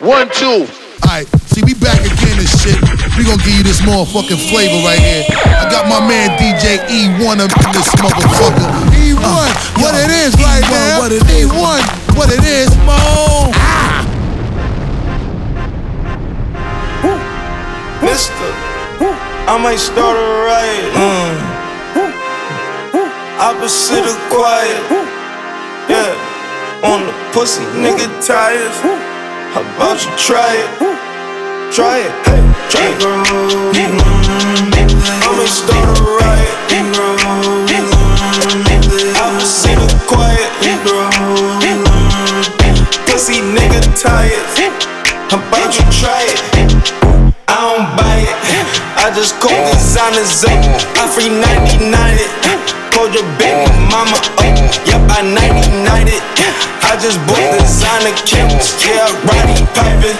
One, two. Alright, see, we back again and shit. We gonna give you this motherfucking flavor right here. I got my man DJ E1 up in this motherfucker. E1, what it is right E1, now. what it is. E1, what it is, Mo. Mister, I might start a riot. Mm. Opposite of quiet. Yeah, on the pussy, nigga tired. How about you try it? Try it, hey, try it. I might start a riot. Opposite of quiet. Pussy, nigga tired. How about you try it? I don't buy it. I just call designers up. I free 99 it. Called your baby mama up. Yep, I 99 it. I just bought designer kits. Yeah, Roddy piping.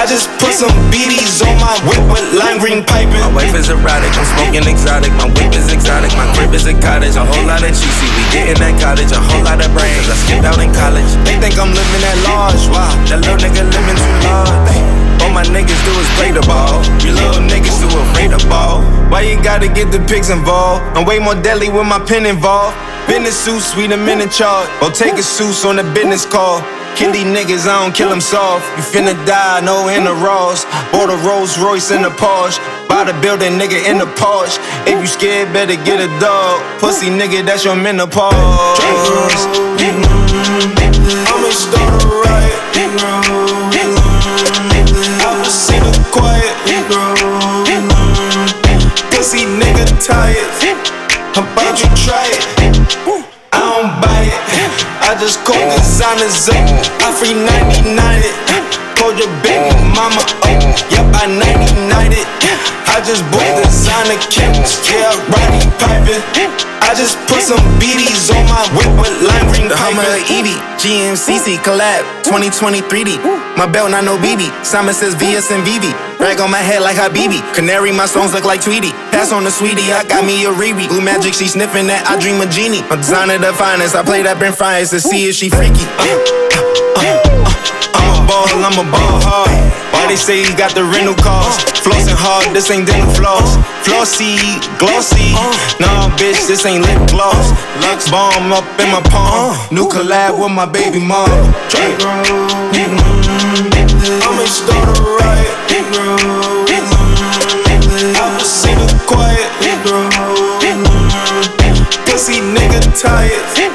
I just put some BDs on my whip with lime green piping. My wife is erotic, I'm smoking exotic. My whip is exotic, my crib is a cottage. A whole lot of cheesy, we getting that cottage. A whole lot of brains, I skipped out in college. They think I'm living at large. Wow, That little nigga living too large. All my niggas do is play the ball. You little niggas too afraid of ball. Why you gotta get the pigs involved? I'm way more deadly with my pen involved. Business suits, we the men in charge. Or take a suits on the business call. Kill these niggas, I don't kill them soft. You finna die, no in the Ross. Bought a Rolls Royce in the Porsche. Buy the building, nigga, in the Porsche. If you scared, better get a dog. Pussy nigga, that's your menopause. Up. I free 99 it. Called your baby mama up. Yep, I 99 it. I just bought designer kits. Yeah, Roddy piping. I just put some BDs on my whip with lime green The Hummer. Evie, GMCC collab, 2020 3D. My belt not no BB. Simon says VS and VV. Rag on my head like Habibi. Canary, my songs look like Tweety. Pass on the sweetie, I got me a Riri. Blue magic, she sniffing that. I dream a genie. I'm designer the finest. I play that Brent Fries to see if she freaky. Uh, uh, uh, I'm a ball, I'm a ball hard. Why they say he got the rental cars? Flossing hard, this ain't dental floss. Flossy, glossy. Nah, bitch, this ain't lip gloss. Lux bomb up in my palm. New collab with my baby mom. I'ma start a lights.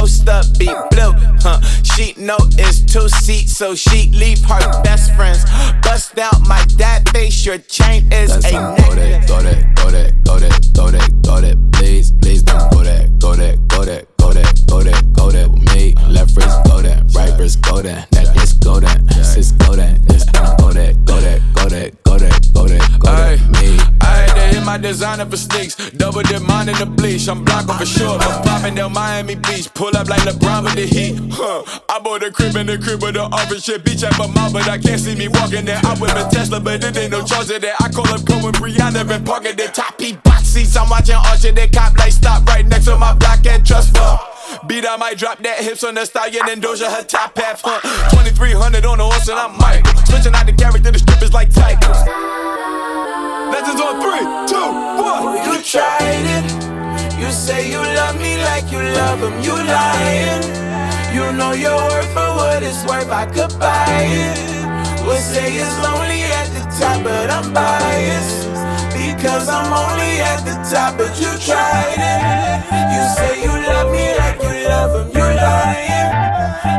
Post up be blue. Huh? She know it's two seats, so she leave her best friends. Bust out my dad face. Your chain is Cause a I'm go that, go that, go that, go that, go that, go that, please, please don't go that, go that, go that, go that, go that, go that with me. Left wrist go that, right wrist go that, necklace go that, sis go that, this don't go that, go that, go that, go that, go that, go that, me. I hit my designer for sneaks. Double dip mine in the bleach. I'm blocking for sure. I'm popping down Miami Beach. Pull up like LeBron with the heat. Huh. I bought a crib in the crib with the office shit. Beach at my mouth, but I can't see me walking there. I whip a Tesla, but it ain't no charger there. I call up Cohen Brianna, been parking the top P box seats. I'm watching Archer. They cop like stop right next to my block and Trust Fund. Beat, I might drop that hips on the stallion and Doja her top half, huh? 2300 on the horse and I'm Mike. Switching out the character, the strippers like tigers. Legends on three, two, one. You tried it. You say you love me like you love him. You lying. You know your worth for what it's worth, I could buy it. Would say it's lonely at the top, but I'm biased. Because I'm only at the top, but you tried it. You say you love me like you love him, you lying.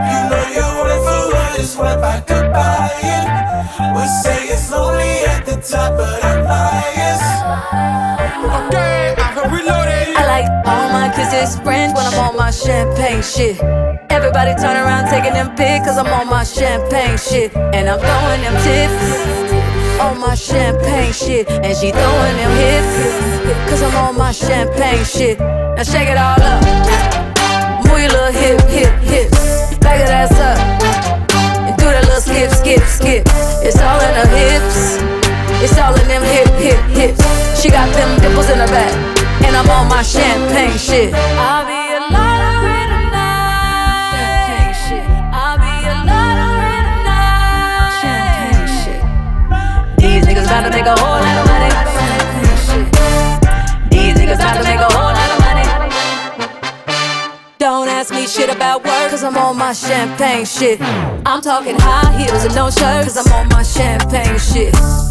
You know you're worth for what it's worth, I could buy it. Would say it's lonely at the top, but. I like all my kisses friends when I'm on my champagne shit. Everybody turn around taking them pics cause I'm on my champagne shit. And I'm throwing them tips on my champagne shit. And she throwing them hips cause I'm on my champagne shit. Now shake it all up. Move your little hip, hip, hip. Back that ass up. And do that little skip, skip, skip. It's all in her hips. It's all in them hip, hip, hips. She got them dimples in her back. And I'm on my champagne shit. I'll be a lottery tonight. Champagne shit. I'll be a lottery tonight. Champagne shit. These niggas about to make a whole lot of money. Champagne shit. These niggas about to make a whole lot of money. Don't ask me shit about work, cause I'm on my champagne shit. I'm talking high heels and no shirt, cause I'm on my champagne shit.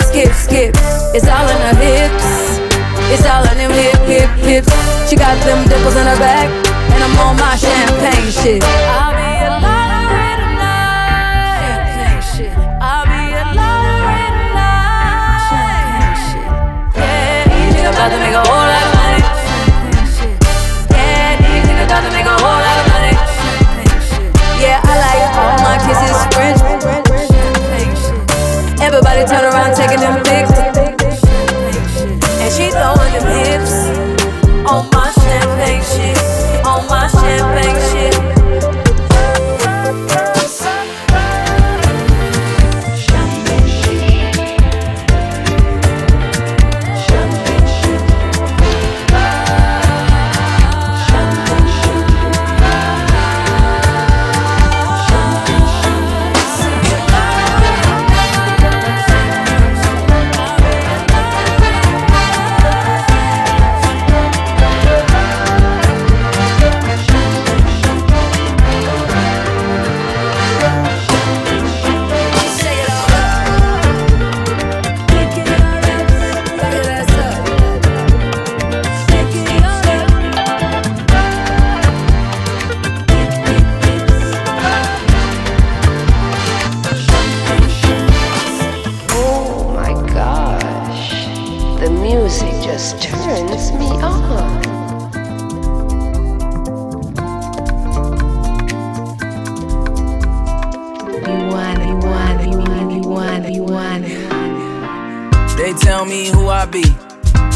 skip, skip, skip. It's all in her hips. It's all in them hip, hip, hips. She got them dimples in her back. And I'm on my champagne shit. I'll be a lottery tonight. Champagne shit. I'll be a lottery tonight. Champagne shit. Yeah, these niggas about to make a turn around taking them pics. Tell me who I be.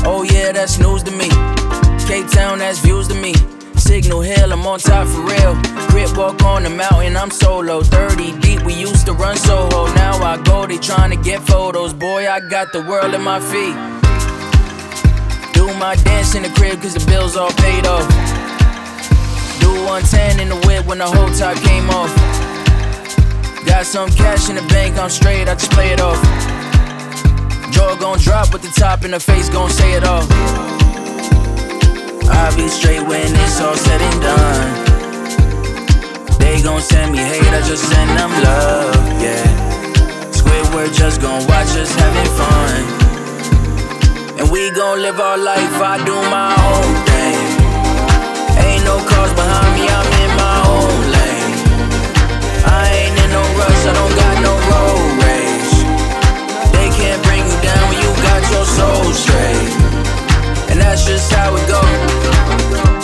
Oh yeah, that's news to me. Cape Town, that's views to me. Signal Hill, I'm on top for real. Grip walk on the mountain, I'm solo. 30 deep, we used to run Soho. Now I go, they trying to get photos. Boy, I got the world at my feet. Do my dance in the crib, cause the bills all paid off. Do 110 in the whip when the whole top came off. Got some cash in the bank, I'm straight, I just play it off. Jaw gon' drop with the top and the face gon' say it all. I'll be straight when it's all said and done. They gon' send me hate, I just send them love, yeah. Squidward just gon' watch us having fun. And we gon' live our life, I do my own thing. Ain't no cars behind me, I'm in my own lane. I ain't in no rush, I don't soul straight. And that's just how it go.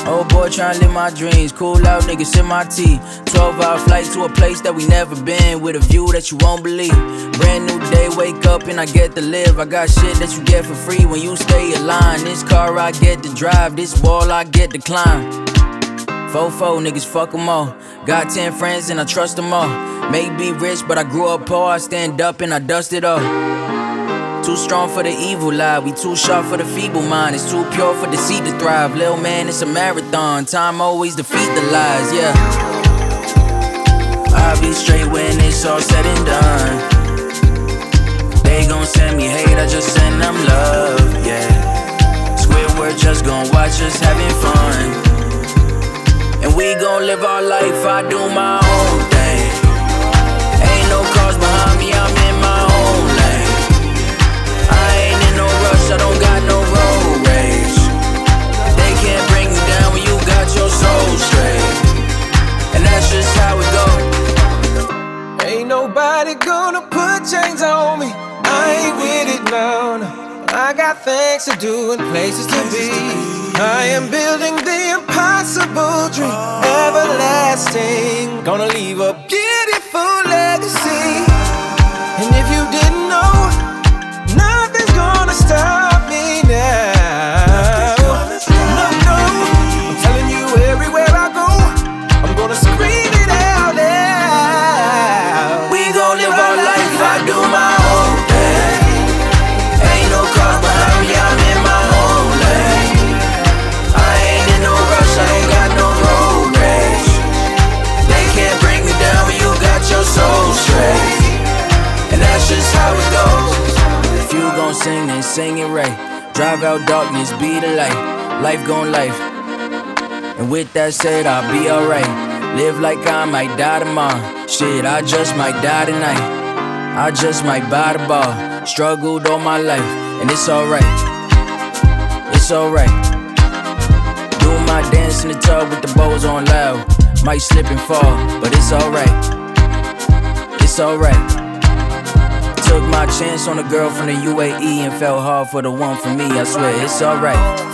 Old boy tryna live my dreams. Cool out, niggas sip my tea. 12 hour flight to a place that we never been with a view that you won't believe. Brand new day, wake up and I get to live. I got shit that you get for free when you stay aligned. This car I get to drive, this wall I get to climb. Fofo niggas, fuck them all. Got 10 friends and I trust them all. May be rich, but I grew up poor. I stand up and I dust it all. Too strong for the evil lie, we too sharp for the feeble mind. It's too pure for deceit to thrive. Little man, it's a marathon. Time always defeat the lies, yeah. I'll be straight when it's all said and done. They gon' send me hate, I just send them love, yeah. Squidward just gon' watch us having fun. And we gon' live our life, I do my own don't got no road rage. They can't bring you down when you got your soul straight. And that's just how it. Ain't nobody gonna put chains on me. I ain't with it now. no. I got things to do and places to be. I am building the impossible dream, everlasting. Gonna leave a beautiful legacy. And if you didn't know, nothing's gonna stop be the light. Life gon' life. And with that said, I'll be alright. Live like I might die tomorrow. Shit, I just might die tonight. I just might buy the bar. Struggled all my life, and it's alright. It's alright. Do my dance in the tub with the bows on loud. Might slip and fall, but it's alright. It's alright. Took my chance on a girl from the UAE and fell hard for the one for me. I swear it's alright.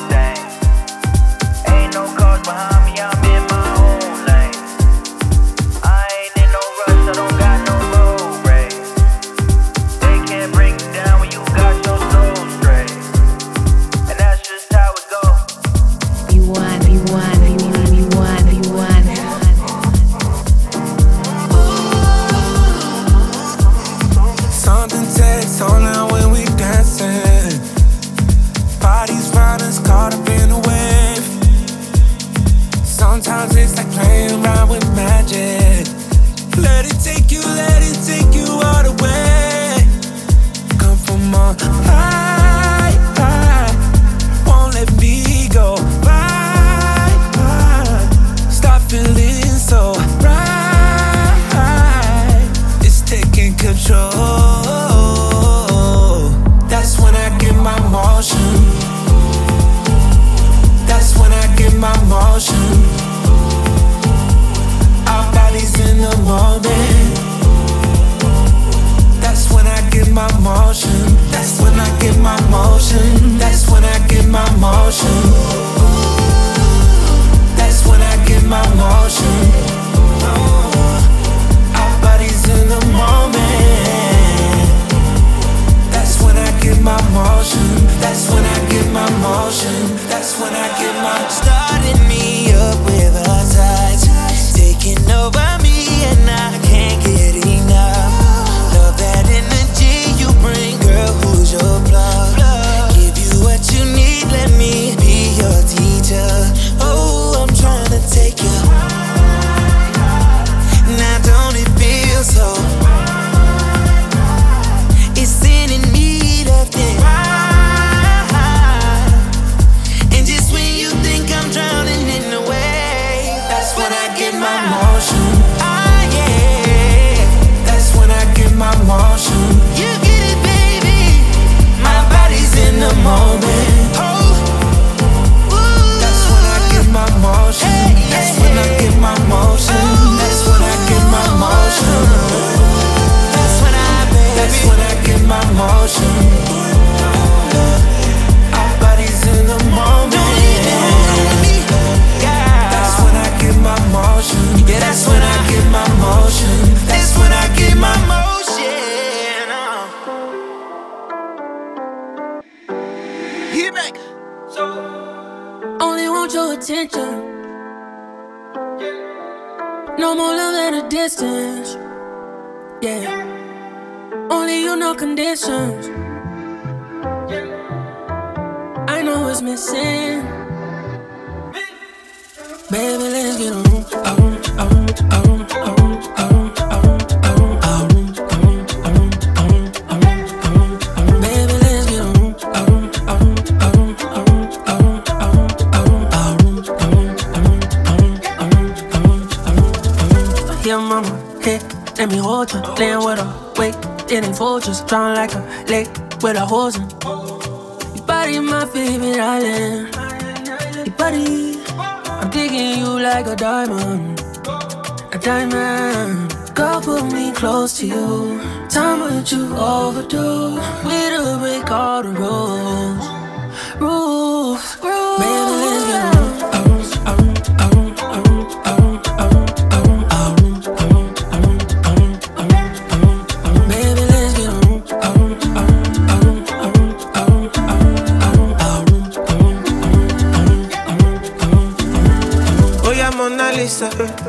My motion. That's when I get my motion. That's when I get my Starting me up with our touch, taking over me, and I can't get enough. Love that energy you bring, girl. Who's your plug? Give you what you need, let me be your teacher. Oh, I'm trying to take you. Now don't it feel so? Distance. Yeah. Only you know conditions. I know what's missing. Baby, let's get on, on, on, on, fortress, drown like a lake with a hose in. Your body, my favorite island. Your body. I'm digging you like a diamond, a diamond. Girl, put me close to you. Time with you overdue. We to break all the rules,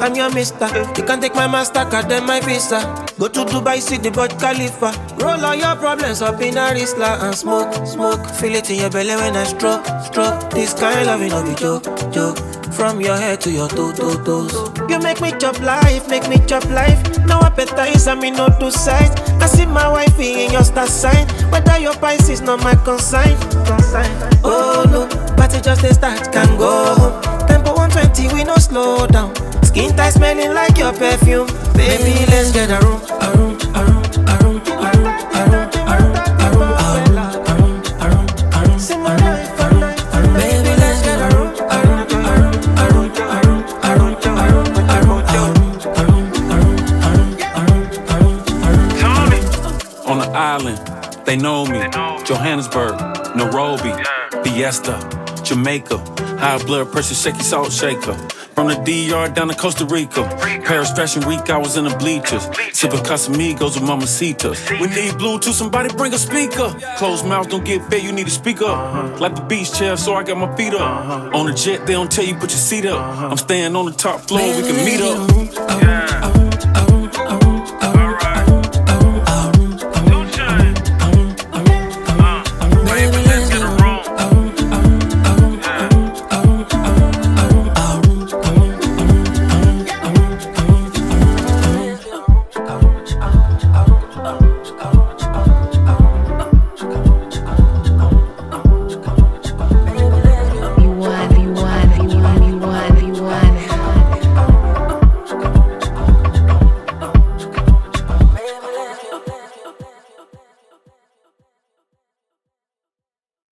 I'm your mister. You can take my Mastercard, then my Visa. Go to Dubai, see the Burj Khalifa. Roll all your problems up in a Rizla and smoke, smoke. Feel it in your belly when I stroke, stroke. This kind of love, be joke, joke. From your head to your toe, toe, toes. You make me chop life, make me chop life. No appetite, I mean no two sides. I see my wife in your star sign. Whether your Pisces, not my consign. consign. Oh no, party just a start, can go home. Tempo 120, we no slow down. Skin tight, smelling like your perfume. Baby, let's get a room, a room, a room, a room, a room, a room, a room, a room, a room, a room, a room, a room, a room, a room. Baby, let's get a room, a room, a room, a room, a room, a room, a room, a room, a room, On the island, they know me. Johannesburg, Nairobi, Fiesta, Jamaica. High blood pressure, shaky salt shaker. From the DR down to Costa Rica. Paris Fashion Week, I was in the bleachers. Sipping Casamigos with Mamacitas. We need Bluetooth, somebody bring a speaker. Closed mouth don't get fed, you need to speak up. Uh-huh. Like the beach chair, so I got my feet up. Uh-huh. On the jet, they don't tell you put your seat up. Uh-huh. I'm staying on the top floor, we can meet up.